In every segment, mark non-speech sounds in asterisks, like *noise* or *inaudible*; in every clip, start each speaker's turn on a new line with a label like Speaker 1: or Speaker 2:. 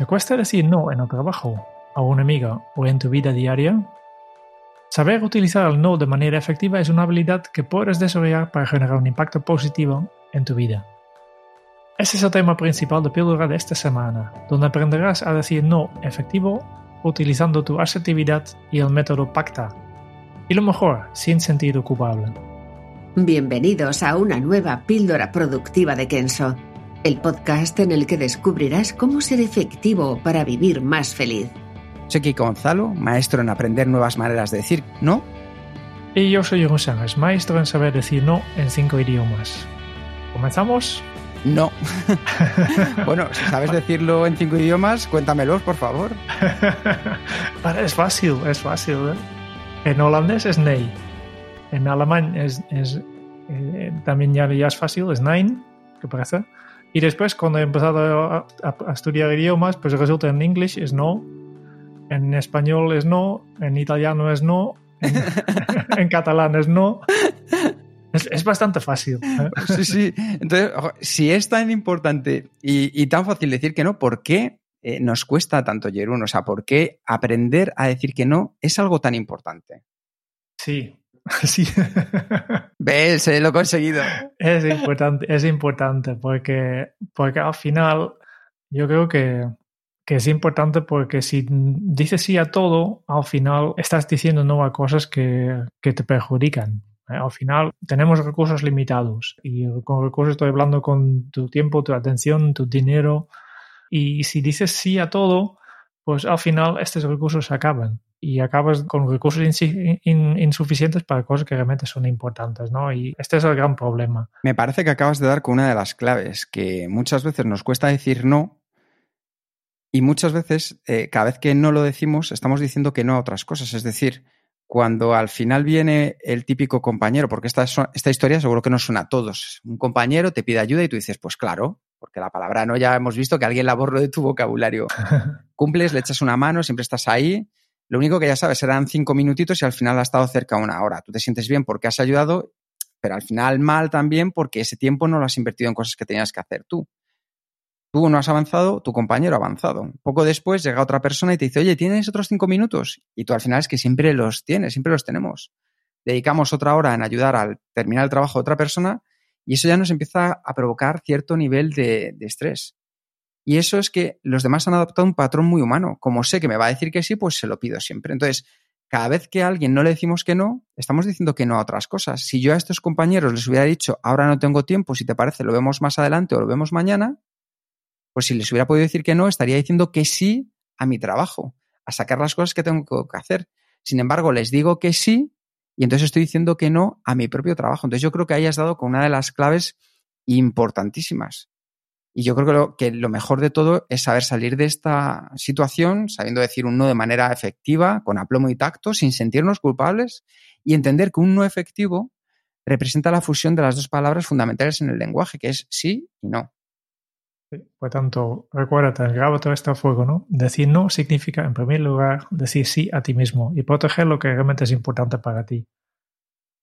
Speaker 1: ¿Te cuesta decir no en el trabajo, a una amiga o en tu vida diaria? Saber utilizar el no de manera efectiva es una habilidad que puedes desarrollar para generar un impacto positivo en tu vida. Ese es el tema principal de Píldora de esta semana, donde aprenderás a decir no efectivo utilizando tu asertividad y el método PACTA. Y lo mejor, sin sentido culpable.
Speaker 2: Bienvenidos a una nueva píldora productiva de Kenso, el podcast en el que descubrirás cómo ser efectivo para vivir más feliz.
Speaker 3: Soy Kiko Gonzalo, maestro en aprender nuevas maneras de decir no.
Speaker 1: Y yo soy Jeroen Sánchez, maestro en saber decir no en cinco idiomas. ¿Comenzamos?
Speaker 3: No. *laughs* bueno, si sabes decirlo en cinco idiomas, cuéntamelos, por favor. *laughs*
Speaker 1: es fácil, es fácil. ¿eh? En holandés es nee. En alemán es, es eh, también ya, ya, es fácil, es nein, ¿qué parece? Y después, cuando he empezado a, a, a estudiar idiomas, pues resulta en inglés es no, en español es no, en italiano es no, en, *laughs* en catalán es no. Es, es, bastante fácil. ¿eh?
Speaker 3: Sí, sí. Entonces, si es tan importante y, y tan fácil decir que no, ¿por qué eh, nos cuesta tanto, Jerún? O sea, ¿por qué aprender a decir que no es algo tan importante?
Speaker 1: Sí, *laughs* sí.
Speaker 3: ¿Ves? Eh, lo he conseguido.
Speaker 1: Es importante, es importante porque, porque al final yo creo que, que es importante porque si dices sí a todo, al final estás diciendo no a cosas que, que te perjudican. Al final tenemos recursos limitados y con recursos estoy hablando con tu tiempo, tu atención, tu dinero y si dices sí a todo, pues al final estos recursos se acaban y acabas con recursos in, in, insuficientes para cosas que realmente son importantes, ¿no? Y este es el gran problema.
Speaker 3: Me parece que acabas de dar con una de las claves, que muchas veces nos cuesta decir no y muchas veces, eh, cada vez que no lo decimos, estamos diciendo que no a otras cosas. Es decir, cuando al final viene el típico compañero, porque esta, esta historia seguro que nos suena a todos. Un compañero te pide ayuda y tú dices, pues claro, porque la palabra no ya hemos visto que alguien la borró de tu vocabulario. *laughs* Cumples, le echas una mano, siempre estás ahí. Lo único que ya sabes, eran cinco minutitos y al final ha estado cerca de una hora. Tú te sientes bien porque has ayudado, pero al final mal también porque ese tiempo no lo has invertido en cosas que tenías que hacer tú. Tú no has avanzado, tu compañero ha avanzado. Poco después llega otra persona y te dice, oye, ¿tienes otros cinco minutos? Y tú al final es que siempre los tienes, siempre los tenemos. Dedicamos otra hora en ayudar al terminar el trabajo de otra persona y eso ya nos empieza a provocar cierto nivel de, estrés. Y eso es que los demás han adoptado un patrón muy humano. Como sé que me va a decir que sí, pues se lo pido siempre. Entonces, cada vez que a alguien no le decimos que no, estamos diciendo que no a otras cosas. Si yo a estos compañeros les hubiera dicho, ahora no tengo tiempo, si te parece, lo vemos más adelante o lo vemos mañana, pues si les hubiera podido decir que no, estaría diciendo que sí a mi trabajo, a sacar las cosas que tengo que hacer. Sin embargo, les digo que sí y entonces estoy diciendo que no a mi propio trabajo. Entonces yo creo que ahí has dado con una de las claves importantísimas. Y yo creo que lo, que lo mejor de todo es saber salir de esta situación sabiendo decir un no de manera efectiva, con aplomo y tacto, sin sentirnos culpables y entender que un no efectivo representa la fusión de las dos palabras fundamentales en el lenguaje, que es sí y no.
Speaker 1: Por tanto, recuérdate, todo esto fuego, ¿no? Decir no significa, en primer lugar, decir sí a ti mismo y proteger lo que realmente es importante para ti.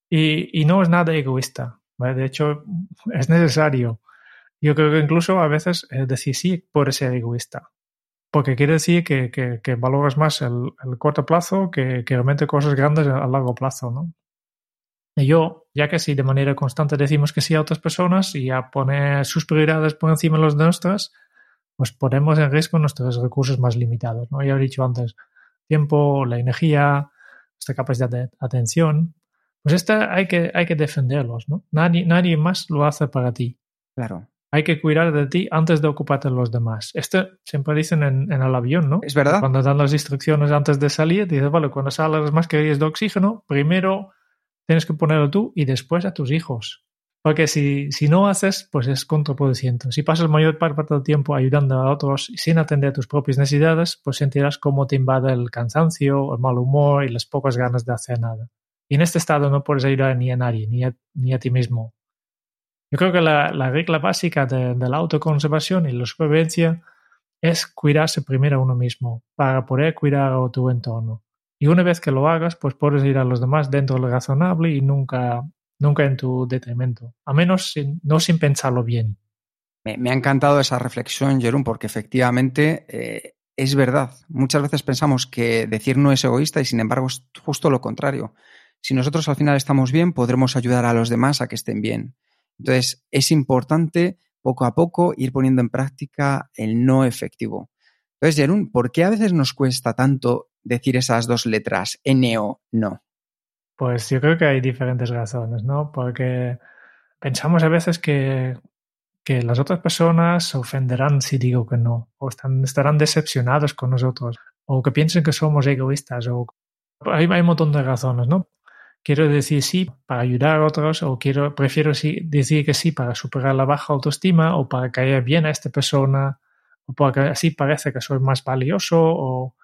Speaker 1: Y, no es nada egoísta. De hecho, es necesario. Yo creo que incluso a veces decir sí puede ser egoísta. Porque quiere decir que, que, valoras más el, el, corto plazo que, que realmente cosas grandes a largo plazo, ¿no? Y yo, ya que si de manera constante decimos que sí a otras personas y a poner sus prioridades por encima de las nuestras, pues ponemos en riesgo nuestros recursos más limitados. ¿no? Ya he dicho antes, tiempo, la energía, nuestra capacidad de atención. Pues esta hay que, hay que defenderlos, ¿no? Nadie, nadie más lo hace para ti.
Speaker 3: Claro.
Speaker 1: Hay que cuidar de ti antes de ocuparte de los demás. Esto siempre dicen en, en el avión, ¿no?
Speaker 3: Es verdad.
Speaker 1: Cuando dan las instrucciones antes de salir, dices, vale, cuando salen las mascarillas de oxígeno, primero tienes que ponerlo tú y después a tus hijos. Porque si, si no haces, pues es contraproducente. Si pasas mayor parte del tiempo ayudando a otros sin atender tus propias necesidades, pues sentirás cómo te invade el cansancio, el mal humor y las pocas ganas de hacer nada. Y en este estado no puedes ayudar ni a nadie, ni a, ti mismo. Yo creo que la, la regla básica de, de, la autoconservación y la supervivencia es cuidarse primero a uno mismo para poder cuidar a tu entorno. Y una vez que lo hagas, pues puedes ir a los demás dentro de lo razonable y nunca, nunca en tu detrimento, a menos sin, no sin pensarlo bien.
Speaker 3: Me, ha encantado esa reflexión, Jerón, porque efectivamente eh, es verdad. Muchas veces pensamos que decir no es egoísta y sin embargo es justo lo contrario. Si nosotros al final estamos bien, podremos ayudar a los demás a que estén bien. Entonces, es importante poco a poco ir poniendo en práctica el no efectivo. Entonces, Jerún, ¿por qué a veces nos cuesta tanto decir esas dos letras, N o no?
Speaker 1: Pues yo creo que hay diferentes razones, ¿no? Porque pensamos a veces que, que las otras personas se ofenderán si digo que no, o están, estarán decepcionados con nosotros, o que piensen que somos egoístas, o hay, un montón de razones, ¿no? Quiero decir sí para ayudar a otros, o quiero, prefiero decir que sí para superar la baja autoestima, o para caer bien a esta persona, o porque así parece que soy más valioso, o,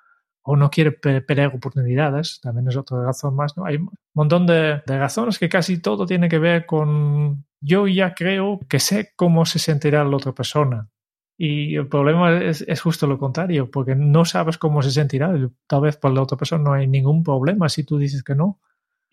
Speaker 1: o no quiere perder oportunidades, también es otra razón más. ¿no? Hay un montón de, de, razones que casi todo tiene que ver con yo ya creo que sé cómo se sentirá la otra persona. Y el problema es, es justo lo contrario, porque no sabes cómo se sentirá. Tal vez para la otra persona no hay ningún problema si tú dices que no.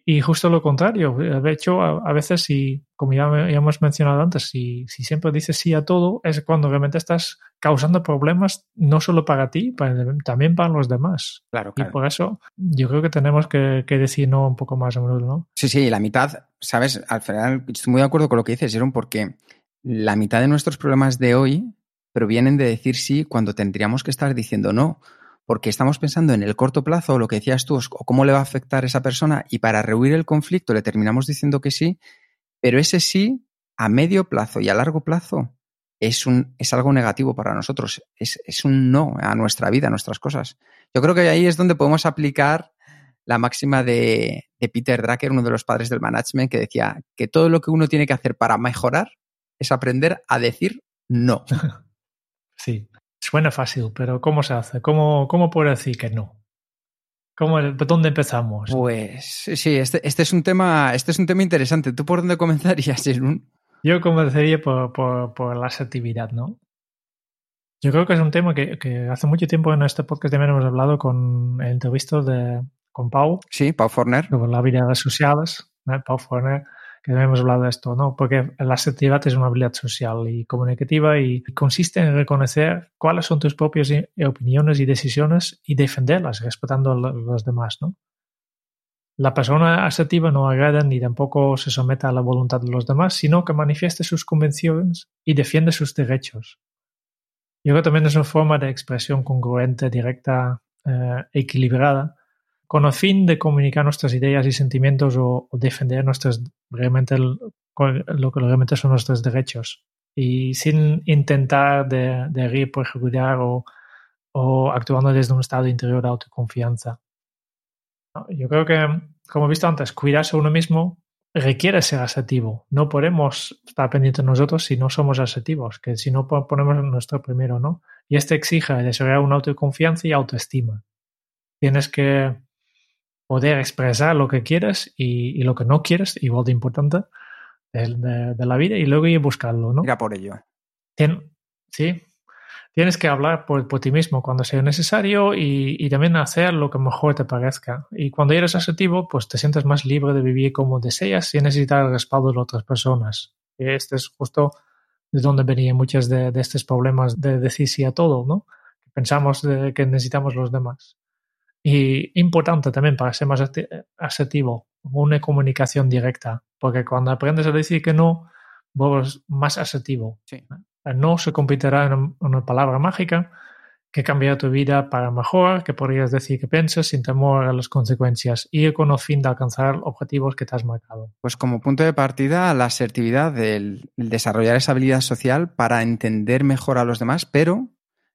Speaker 1: Y justo lo contrario, de hecho, a, a veces, si, como ya, ya, hemos mencionado antes, si, si, siempre dices sí a todo, es cuando realmente estás causando problemas no solo para ti, para, también para los demás.
Speaker 3: Claro, claro.
Speaker 1: Y por eso yo creo que tenemos que, que, decir no un poco más a menudo, ¿no?
Speaker 3: Sí, sí, la mitad, sabes, al final estoy muy de acuerdo con lo que dices, Jerón, porque la mitad de nuestros problemas de hoy provienen de decir sí cuando tendríamos que estar diciendo no porque estamos pensando en el corto plazo, lo que decías tú, o cómo le va a afectar a esa persona, y para rehuir el conflicto le terminamos diciendo que sí, pero ese sí, a medio plazo y a largo plazo, es, un, es algo negativo para nosotros, es, es un no a nuestra vida, a nuestras cosas. Yo creo que ahí es donde podemos aplicar la máxima de, de Peter Drucker, uno de los padres del management, que decía que todo lo que uno tiene que hacer para mejorar es aprender a decir no. *laughs*
Speaker 1: Sí, Suena fácil, pero ¿cómo se hace? ¿Cómo, cómo puedo decir que no? ¿Cómo, ¿Por dónde empezamos?
Speaker 3: Pues sí, este, este, es un tema, este es un tema interesante. ¿Tú por dónde comenzarías, Jerún?
Speaker 1: Yo comenzaría por, por, por, la asertividad, ¿no? Yo creo que es un tema que, que, hace mucho tiempo en este podcast también hemos hablado con el entrevisto de con Pau.
Speaker 3: Sí, Pau Forner.
Speaker 1: Sobre las habilidades sociales. ¿eh? Pau Forner que hemos hablado de esto, ¿no? Porque la asertividad es una habilidad social y comunicativa y consiste en reconocer cuáles son tus propias opiniones y decisiones y defenderlas respetando a los demás, ¿no? La persona asertiva no agrada ni tampoco se somete a la voluntad de los demás, sino que manifiesta sus convicciones y defiende sus derechos. Yo creo que también es una forma de expresión congruente, directa, eh, equilibrada, con el fin de comunicar nuestras ideas y sentimientos o, o defender nuestros, realmente el, lo que realmente son nuestros derechos y sin intentar de, de herir, perjudicar o, o actuando desde un estado interior de autoconfianza. Yo creo que, como he visto antes, cuidarse uno mismo requiere ser asertivo. No podemos estar pendientes nosotros si no somos asertivos, que si no ponemos nuestro primero, ¿no? Y este exige desarrollar una autoconfianza y autoestima. Tienes que poder expresar lo que quieres y, y, lo que no quieres, igual de importante, de, de, de, la vida, y luego ir a buscarlo, ¿no?
Speaker 3: Mira por ello.
Speaker 1: Tien, sí, tienes que hablar por, por, ti mismo cuando sea necesario y, y, también hacer lo que mejor te parezca. Y cuando eres asertivo, pues te sientes más libre de vivir como deseas sin necesitar el respaldo de otras personas. Y este es justo de donde venían muchos de, de estos problemas de decir sí a todo, ¿no? Pensamos de que necesitamos los demás. Y importante también para ser más asertivo, una comunicación directa, porque cuando aprendes a decir que no, vuelves más asertivo.
Speaker 3: Sí.
Speaker 1: No se convertirá en una palabra mágica que cambiará tu vida para mejor, que podrías decir que piensas sin temor a las consecuencias y con el fin de alcanzar objetivos que te has marcado.
Speaker 3: Pues como punto de partida, la asertividad, el, el desarrollar esa habilidad social para entender mejor a los demás, pero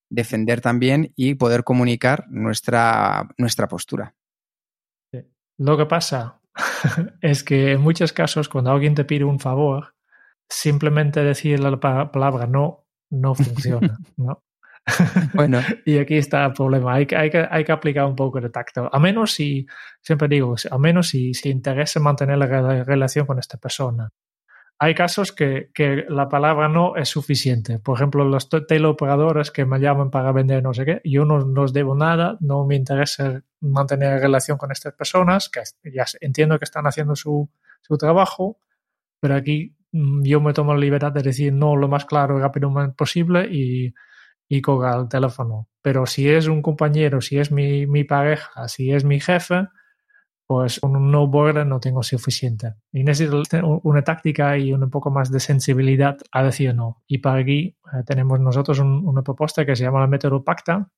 Speaker 3: defender también y poder comunicar nuestra, nuestra postura.
Speaker 1: Lo que pasa, *laughs* es que en muchos casos cuando alguien te pide un favor, simplemente decir la palabra no no *laughs* funciona, ¿no? *laughs*
Speaker 3: Bueno.
Speaker 1: y aquí está el problema. Hay que, hay, que, hay que aplicar un poco de tacto. A menos si, siempre digo, a menos si, si interesa mantener la relación con esta persona. Hay casos que, que, la palabra no es suficiente. Por ejemplo, los teleoperadores que me llaman para vender no sé qué, yo no, no os debo nada, no me interesa mantener relación con estas personas, que ya entiendo que están haciendo su, su trabajo, pero aquí mm, yo me tomo la libertad de decir no lo más claro y rápido posible y, y colgar el teléfono. Pero si es un compañero, si es mi, mi pareja, si es mi jefe, pues un no border no tengo suficiente. Y necesito una táctica y un poco más de sensibilidad a decir no. Y para aquí eh, tenemos nosotros una propuesta que se llama el método Pacta,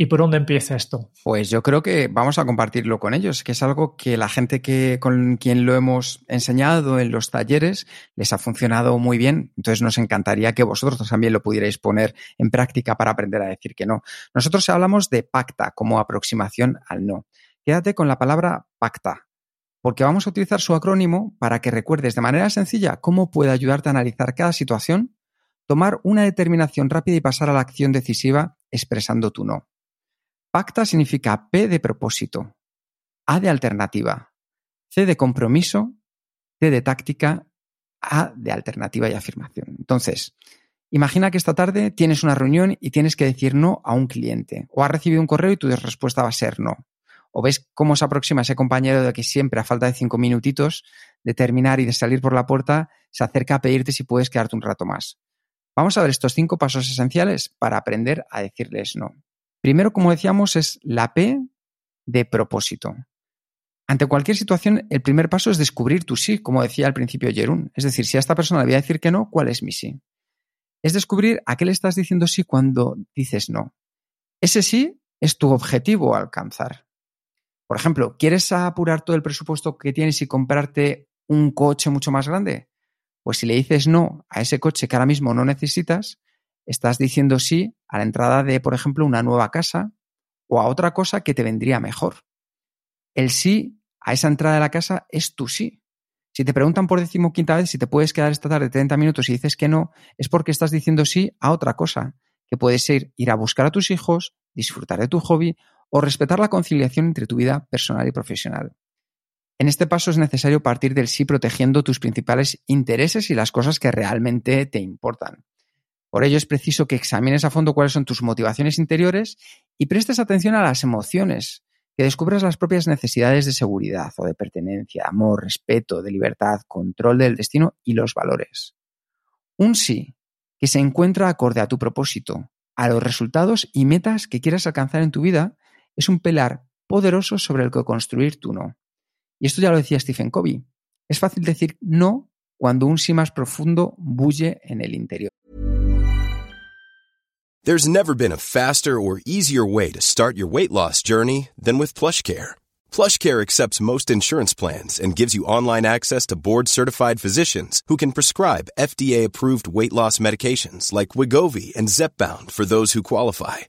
Speaker 1: ¿Y por dónde empieza esto?
Speaker 3: Pues yo creo que vamos a compartirlo con ellos, que es algo que la gente que, con quien lo hemos enseñado en los talleres les ha funcionado muy bien. Entonces nos encantaría que vosotros también lo pudierais poner en práctica para aprender a decir que no. Nosotros hablamos de pacta como aproximación al no. Quédate con la palabra pacta, porque vamos a utilizar su acrónimo para que recuerdes de manera sencilla cómo puede ayudarte a analizar cada situación, tomar una determinación rápida y pasar a la acción decisiva expresando tu no. Pacta significa P de propósito, A de alternativa, C de compromiso, T de táctica, A de alternativa y afirmación. Entonces, imagina que esta tarde tienes una reunión y tienes que decir no a un cliente, o has recibido un correo y tu respuesta va a ser no. O ves cómo se aproxima ese compañero de que siempre, a falta de cinco minutitos de terminar y de salir por la puerta, se acerca a pedirte si puedes quedarte un rato más. Vamos a ver estos cinco pasos esenciales para aprender a decirles no. Primero, como decíamos, es la P de propósito. Ante cualquier situación, el primer paso es descubrir tu sí, como decía al principio Jerún. Es decir, si a esta persona le voy a decir que no, ¿cuál es mi sí? Es descubrir a qué le estás diciendo sí cuando dices no. Ese sí es tu objetivo a alcanzar. Por ejemplo, ¿quieres apurar todo el presupuesto que tienes y comprarte un coche mucho más grande? Pues si le dices no a ese coche que ahora mismo no necesitas, estás diciendo sí a la entrada de, por ejemplo, una nueva casa o a otra cosa que te vendría mejor. El sí a esa entrada de la casa es tu sí. Si te preguntan por decimoquinta vez si te puedes quedar esta tarde 30 minutos y dices que no, es porque estás diciendo sí a otra cosa, que puede ser ir a buscar a tus hijos, disfrutar de tu hobby o respetar la conciliación entre tu vida personal y profesional. En este paso es necesario partir del sí protegiendo tus principales intereses y las cosas que realmente te importan. Por ello es preciso que examines a fondo cuáles son tus motivaciones interiores y prestes atención a las emociones, que descubras las propias necesidades de seguridad o de pertenencia, amor, respeto, de libertad, control del destino y los valores. Un sí que se encuentra acorde a tu propósito, a los resultados y metas que quieras alcanzar en tu vida, es un pilar poderoso sobre el que construir tu no. Y esto ya lo decía Stephen Covey. Es fácil decir no cuando un sí más profundo bulle en el interior.
Speaker 4: There's never been a faster or easier way to start your weight loss journey than with PlushCare. PlushCare accepts most insurance plans and gives you online access to board-certified physicians who can prescribe FDA-approved weight loss medications like Wigovi and Zepbound for those who qualify.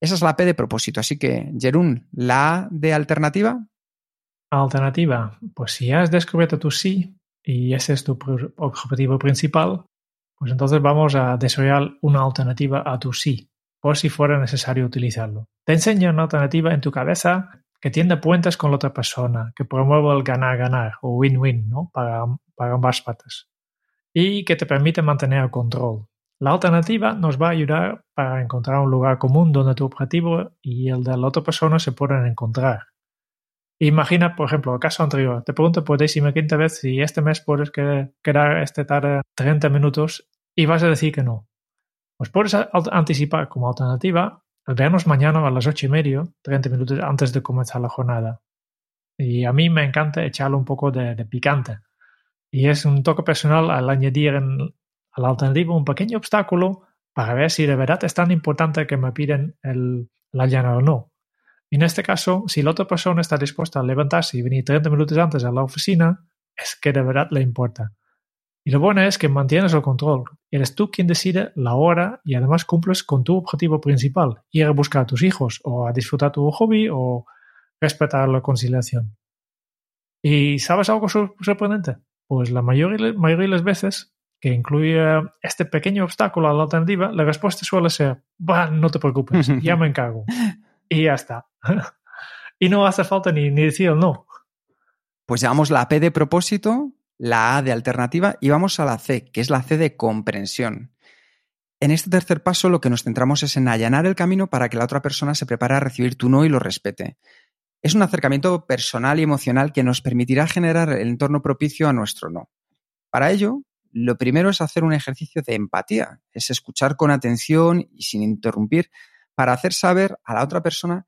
Speaker 3: Esa es la P de propósito. Así que, Jerún, ¿la A de alternativa?
Speaker 1: Alternativa. Pues si has descubierto tu sí y ese es tu objetivo principal, pues entonces vamos a desarrollar una alternativa a tu sí, por si fuera necesario utilizarlo. Te enseño una alternativa en tu cabeza que tiende puentes con la otra persona, que promueve el ganar-ganar o win-win ¿no? para, para ambas partes y que te permite mantener el control. La alternativa nos va a ayudar para encontrar un lugar común donde tu objetivo y el de la otra persona se puedan encontrar. Imagina, por ejemplo, el caso anterior. Te pregunto por décima quinta vez si este mes puedes quedar este tarde 30 minutos y vas a decir que no. Pues puedes anticipar como alternativa el vernos mañana a las ocho y medio, 30 minutos antes de comenzar la jornada. Y a mí me encanta echarle un poco de, picante. Y es un toque personal al añadir en, a la alternativa un pequeño obstáculo para ver si de verdad es tan importante que me piden la llana o no. En este caso, si la otra persona está dispuesta a levantarse y venir 30 minutos antes a la oficina, es que de verdad le importa. Y lo bueno es que mantienes el control. Eres tú quien decide la hora y además cumples con tu objetivo principal, ir a buscar a tus hijos o a disfrutar tu hobby o respetar la conciliación. ¿Y sabes algo sorprendente? Pues la mayoría, mayoría de las veces que incluye este pequeño obstáculo a la alternativa, la respuesta suele ser, bah, no te preocupes, *laughs* ya me encargo. y ya está. *laughs* y no hace falta ni, ni decir no.
Speaker 3: Pues llevamos la P de propósito, la A de alternativa y vamos a la C, que es la C de comprensión. En este tercer paso lo que nos centramos es en allanar el camino para que la otra persona se prepare a recibir tu no y lo respete. Es un acercamiento personal y emocional que nos permitirá generar el entorno propicio a nuestro no. Para ello, lo primero es hacer un ejercicio de empatía, es escuchar con atención y sin interrumpir para hacer saber a la otra persona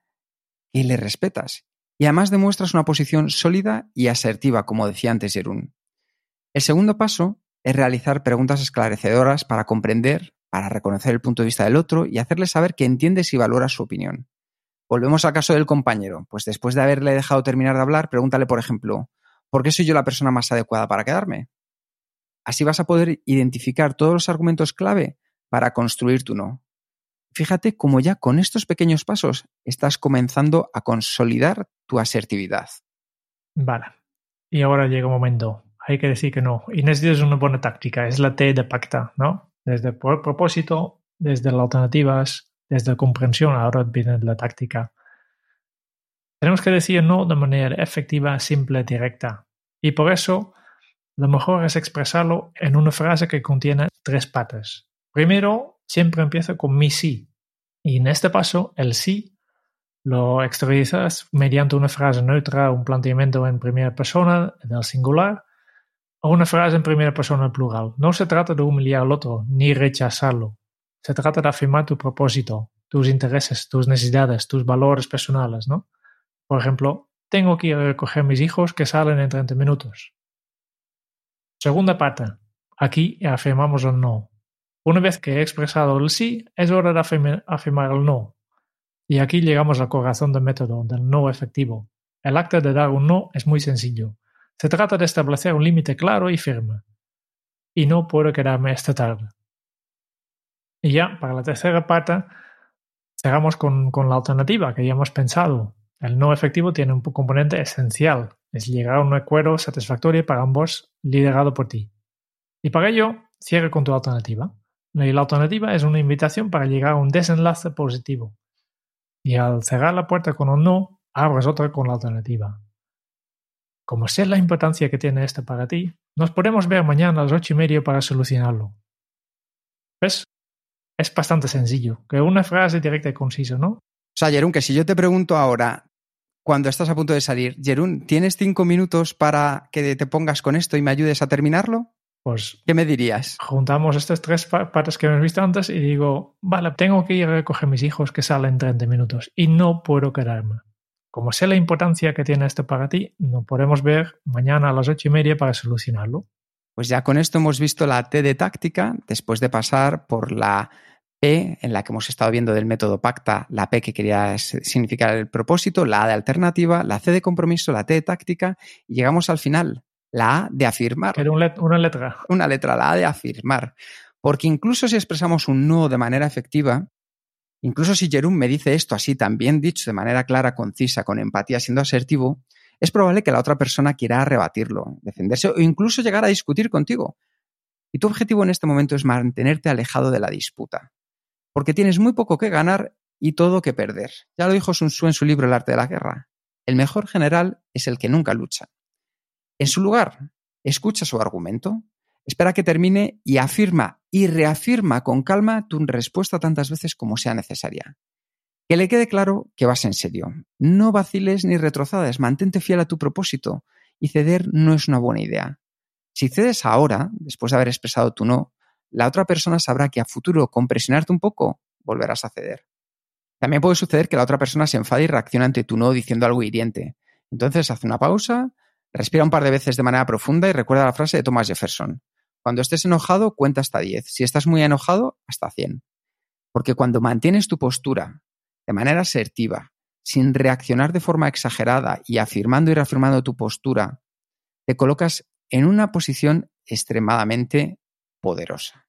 Speaker 3: que le respetas y además demuestras una posición sólida y asertiva, como decía antes Jerún. El segundo paso es realizar preguntas esclarecedoras para comprender, para reconocer el punto de vista del otro y hacerle saber que entiendes y valoras su opinión. Volvemos al caso del compañero, pues después de haberle dejado terminar de hablar, pregúntale, por ejemplo, ¿por qué soy yo la persona más adecuada para quedarme? Así vas a poder identificar todos los argumentos clave para construir tu no. Fíjate cómo ya con estos pequeños pasos estás comenzando a consolidar tu asertividad.
Speaker 1: Vale. Y ahora llega un momento. Hay que decir que no. Y necesitas una buena táctica. Es la T de pacta, ¿no? Desde el propósito, desde las alternativas, desde la comprensión, ahora viene la táctica. Tenemos que decir no de manera efectiva, simple, directa. Y por eso lo mejor es expresarlo en una frase que contiene tres patas. Primero, siempre empieza con mi sí. Y en este paso, el sí lo exteriorizas mediante una frase neutra, un planteamiento en primera persona, en el singular, o una frase en primera persona en plural. No se trata de humillar al otro, ni rechazarlo. Se trata de afirmar tu propósito, tus intereses, tus necesidades, tus valores personales. Por ejemplo, tengo que ir a recoger mis hijos que salen en 30 minutos. Segunda parte. Aquí afirmamos el no. Una vez que he expresado el sí, es hora de afirmar el no. Y aquí llegamos al corazón del método, del no efectivo. El acto de dar un no es muy sencillo. Se trata de establecer un límite claro y firme. Y no puedo quedarme esta tarde. Y ya, para la tercera parte, cerramos con, con la alternativa que ya hemos pensado. El no efectivo tiene un componente esencial, es llegar a un acuerdo satisfactorio para ambos liderado por ti. Y para ello, cierre con tu alternativa. Y la alternativa es una invitación para llegar a un desenlace positivo. Y al cerrar la puerta con un no, abres otra con la alternativa. Como sé la importancia que tiene esto para ti, nos podemos ver mañana a las ocho y media para solucionarlo. ¿Ves? Es bastante sencillo, que una frase directa y concisa, ¿no?
Speaker 3: O sea, Jerón, que si yo te pregunto ahora, cuando estás a punto de salir, Jerún, ¿tienes cinco minutos para que te pongas con esto y me ayudes a terminarlo?
Speaker 1: Pues,
Speaker 3: ¿qué me dirías?
Speaker 1: Juntamos estas tres partes que hemos visto antes y digo, vale, tengo que ir a recoger a mis hijos que salen en 30 minutos y no puedo quedarme. Como sé la importancia que tiene esto para ti, nos podemos ver mañana a las ocho y media para solucionarlo.
Speaker 3: Pues ya con esto hemos visto la T de táctica, después de pasar por la P, en la que hemos estado viendo del método PACTA, la P que quería significar el propósito, la A de alternativa, la C de compromiso, la T de táctica, y llegamos al final, la A de afirmar.
Speaker 1: Era una letra.
Speaker 3: Una letra, la A de afirmar. Porque incluso si expresamos un no de manera efectiva, incluso si Jerún me dice esto así también dicho de manera clara, concisa, con empatía, siendo asertivo, es probable que la otra persona quiera rebatirlo, defenderse o incluso llegar a discutir contigo. Y tu objetivo en este momento es mantenerte alejado de la disputa porque tienes muy poco que ganar y todo que perder. Ya lo dijo Sun Tzu en su libro El arte de la guerra. El mejor general es el que nunca lucha. En su lugar, escucha su argumento, espera que termine y afirma y reafirma con calma tu respuesta tantas veces como sea necesaria. Que le quede claro que vas en serio. No vaciles ni retrocades, mantente fiel a tu propósito y ceder no es una buena idea. Si cedes ahora, después de haber expresado tu no, la otra persona sabrá que a futuro, con presionarte un poco, volverás a ceder. También puede suceder que la otra persona se enfade y reaccione ante tu no diciendo algo hiriente. Entonces haz una pausa, respira un par de veces de manera profunda y recuerda la frase de Thomas Jefferson. Cuando estés enojado, cuenta hasta 10. Si estás muy enojado, hasta 100. Porque cuando mantienes tu postura de manera asertiva, sin reaccionar de forma exagerada y afirmando y reafirmando tu postura, te colocas en una posición extremadamente poderosa.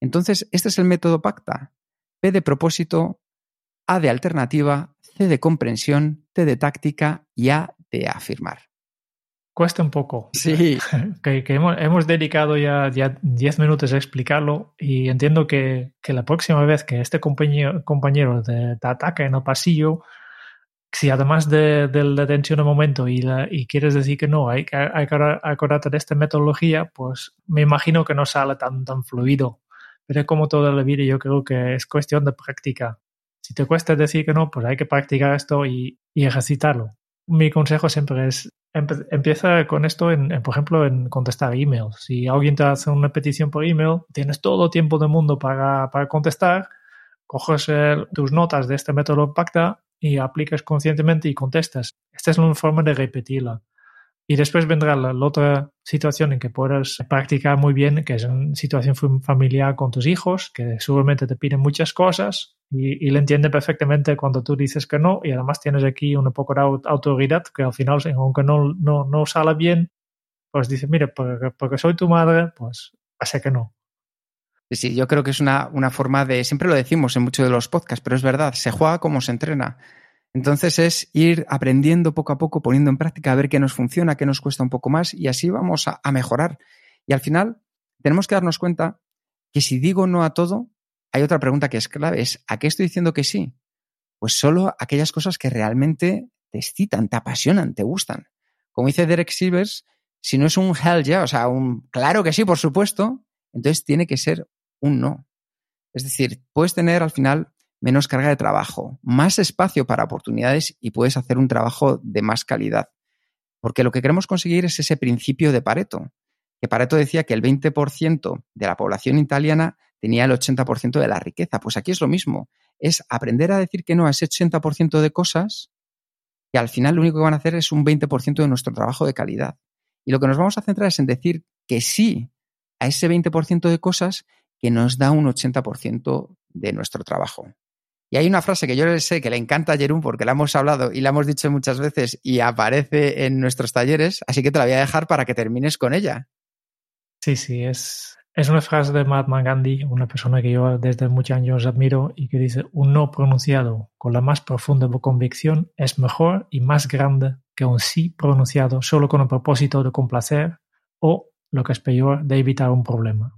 Speaker 3: Entonces, este es el método Pacta. P de propósito, A de alternativa, C de comprensión, T de táctica y A de afirmar.
Speaker 1: Cuesta un poco.
Speaker 3: Sí. *laughs*
Speaker 1: Que, hemos, dedicado ya 10 minutos a explicarlo y entiendo que, la próxima vez que este compañero, compañero te, ataca en el pasillo, si además de, la tensión de momento y, y, quieres decir que no, hay, hay que acordarte de esta metodología, pues me imagino que no sale tan, fluido. Pero como toda la vida, yo creo que es cuestión de práctica. Si te cuesta decir que no, pues hay que practicar esto y, ejercitarlo. Mi consejo siempre es empieza con esto, en, por ejemplo, en contestar emails. Si alguien te hace una petición por email, tienes todo el tiempo del mundo para, para contestar, coges tus notas de este método Pacta y aplicas conscientemente y contestas. Esta es una forma de repetirla. Y después vendrá la, otra situación en que puedas practicar muy bien, que es una situación familiar con tus hijos, que seguramente te piden muchas cosas y, le entiende perfectamente cuando tú dices que no. Y además tienes aquí un poco de autoridad que al final, aunque no, no, no sale bien, pues dice, mire, porque, soy tu madre, pues hace que no.
Speaker 3: Sí, yo creo que es una, una forma de, siempre lo decimos en muchos de los podcasts, pero es verdad, se juega como se entrena. Entonces es ir aprendiendo poco a poco, poniendo en práctica, a ver qué nos funciona, qué nos cuesta un poco más y así vamos a, mejorar. Y al final tenemos que darnos cuenta que si digo no a todo, hay otra pregunta que es clave, es ¿a qué estoy diciendo que sí? Pues solo aquellas cosas que realmente te excitan, te apasionan, te gustan. Como dice Derek Silvers, si no es un hell yeah, o sea, un claro que sí, por supuesto, entonces tiene que ser un no. Es decir, puedes tener al final menos carga de trabajo, más espacio para oportunidades y puedes hacer un trabajo de más calidad. Porque lo que queremos conseguir es ese principio de Pareto, que Pareto decía que el 20% de la población italiana tenía el 80% de la riqueza. Pues aquí es lo mismo, es aprender a decir que no a ese 80% de cosas que al final lo único que van a hacer es un 20% de nuestro trabajo de calidad. Y lo que nos vamos a centrar es en decir que sí a ese 20% de cosas que nos da un 80% de nuestro trabajo. Y hay una frase que yo sé que le encanta a porque la hemos hablado y la hemos dicho muchas veces y aparece en nuestros talleres, así que te la voy a dejar para que termines con ella.
Speaker 1: Sí, sí, es, es una frase de Mahatma Gandhi, una persona que yo desde muchos años admiro y que dice, un no pronunciado con la más profunda convicción es mejor y más grande que un sí pronunciado solo con el propósito de complacer o, lo que es peor, de evitar un problema.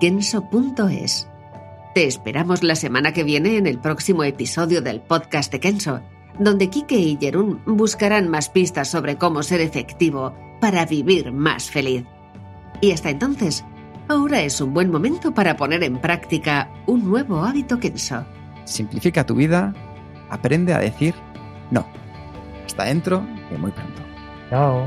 Speaker 2: kenso.es. Te esperamos la semana que viene en el próximo episodio del podcast de Kenso, donde Kike y Jerún buscarán más pistas sobre cómo ser efectivo para vivir más feliz. Y hasta entonces, ahora es un buen momento para poner en práctica un nuevo hábito Kenso.
Speaker 3: Simplifica tu vida, aprende a decir no. Hasta dentro de muy pronto.
Speaker 1: Chao.